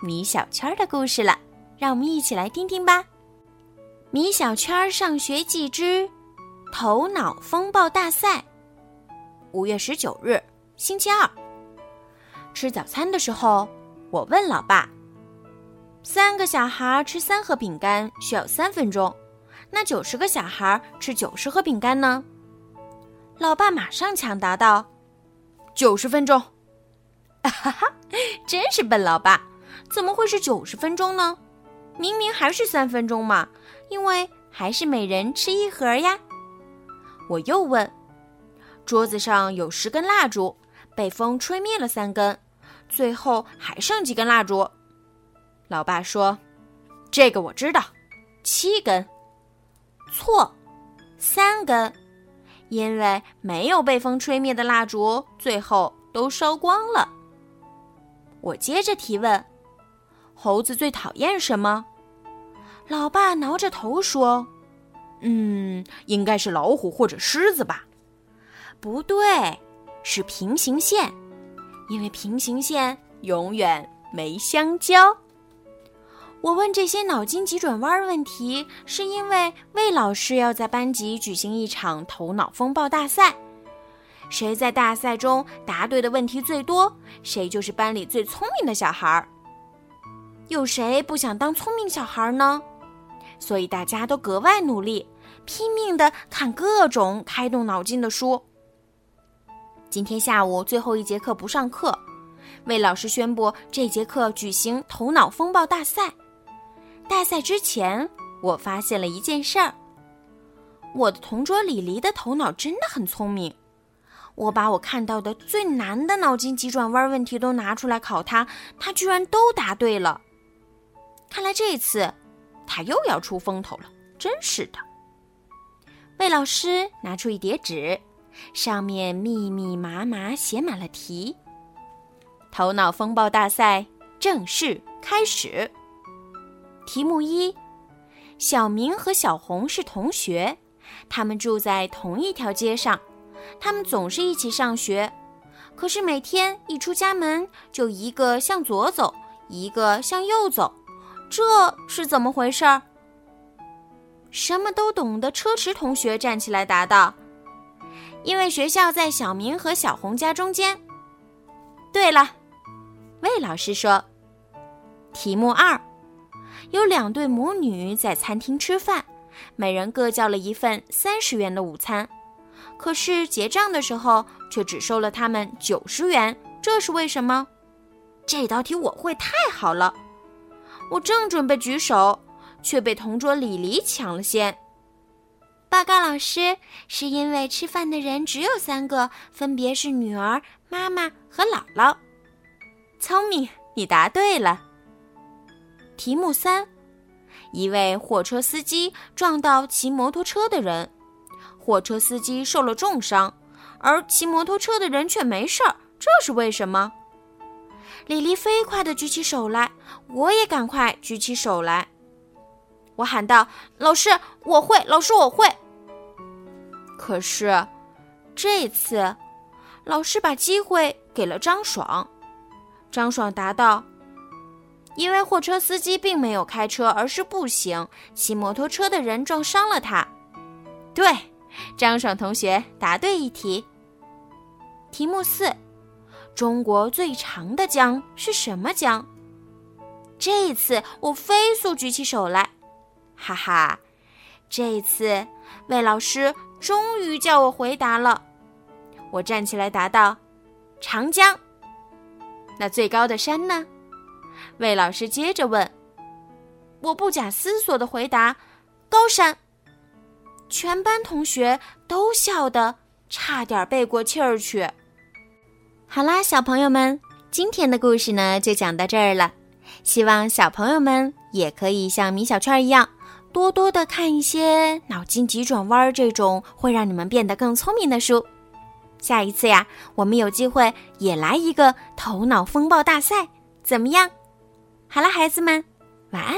米小圈的故事了，让我们一起来听听吧。米小圈上学记之头脑风暴大赛。五月十九日，星期二，吃早餐的时候，我问老爸：“三个小孩吃三盒饼干需要三分钟，那九十个小孩吃九十盒饼干呢？”老爸马上抢答道：“九十分钟。”哈哈，真是笨老爸！怎么会是九十分钟呢？明明还是三分钟嘛，因为还是每人吃一盒呀。我又问：桌子上有十根蜡烛，被风吹灭了三根，最后还剩几根蜡烛？老爸说：“这个我知道，七根。”错，三根，因为没有被风吹灭的蜡烛最后都烧光了。我接着提问：“猴子最讨厌什么？”老爸挠着头说：“嗯，应该是老虎或者狮子吧？”不对，是平行线，因为平行线永远没相交。我问这些脑筋急转弯问题，是因为魏老师要在班级举行一场头脑风暴大赛。谁在大赛中答对的问题最多，谁就是班里最聪明的小孩儿。有谁不想当聪明小孩呢？所以大家都格外努力，拼命的看各种开动脑筋的书。今天下午最后一节课不上课，魏老师宣布这节课举行头脑风暴大赛。大赛之前，我发现了一件事儿：我的同桌李黎的头脑真的很聪明。我把我看到的最难的脑筋急转弯问题都拿出来考他，他居然都答对了。看来这次他又要出风头了，真是的。魏老师拿出一叠纸，上面密密麻麻写满了题。头脑风暴大赛正式开始。题目一：小明和小红是同学，他们住在同一条街上。他们总是一起上学，可是每天一出家门，就一个向左走，一个向右走，这是怎么回事儿？什么都懂的车迟同学站起来答道：“因为学校在小明和小红家中间。”对了，魏老师说：“题目二，有两对母女在餐厅吃饭，每人各叫了一份三十元的午餐。”可是结账的时候却只收了他们九十元，这是为什么？这道题我会太好了！我正准备举手，却被同桌李黎抢了先。报告老师，是因为吃饭的人只有三个，分别是女儿、妈妈和姥姥。聪明，你答对了。题目三：一位货车司机撞到骑摩托车的人。货车司机受了重伤，而骑摩托车的人却没事儿，这是为什么？李黎飞快地举起手来，我也赶快举起手来。我喊道：“老师，我会！老师，我会！”可是这次，老师把机会给了张爽。张爽答道：“因为货车司机并没有开车，而是步行，骑摩托车的人撞伤了他。”对。张爽同学答对一题。题目四：中国最长的江是什么江？这一次我飞速举起手来，哈哈！这一次魏老师终于叫我回答了。我站起来答道：“长江。”那最高的山呢？魏老师接着问。我不假思索的回答：“高山。”全班同学都笑得差点背过气儿去。好啦，小朋友们，今天的故事呢就讲到这儿了。希望小朋友们也可以像米小圈一样，多多的看一些脑筋急转弯这种会让你们变得更聪明的书。下一次呀，我们有机会也来一个头脑风暴大赛，怎么样？好了，孩子们，晚安。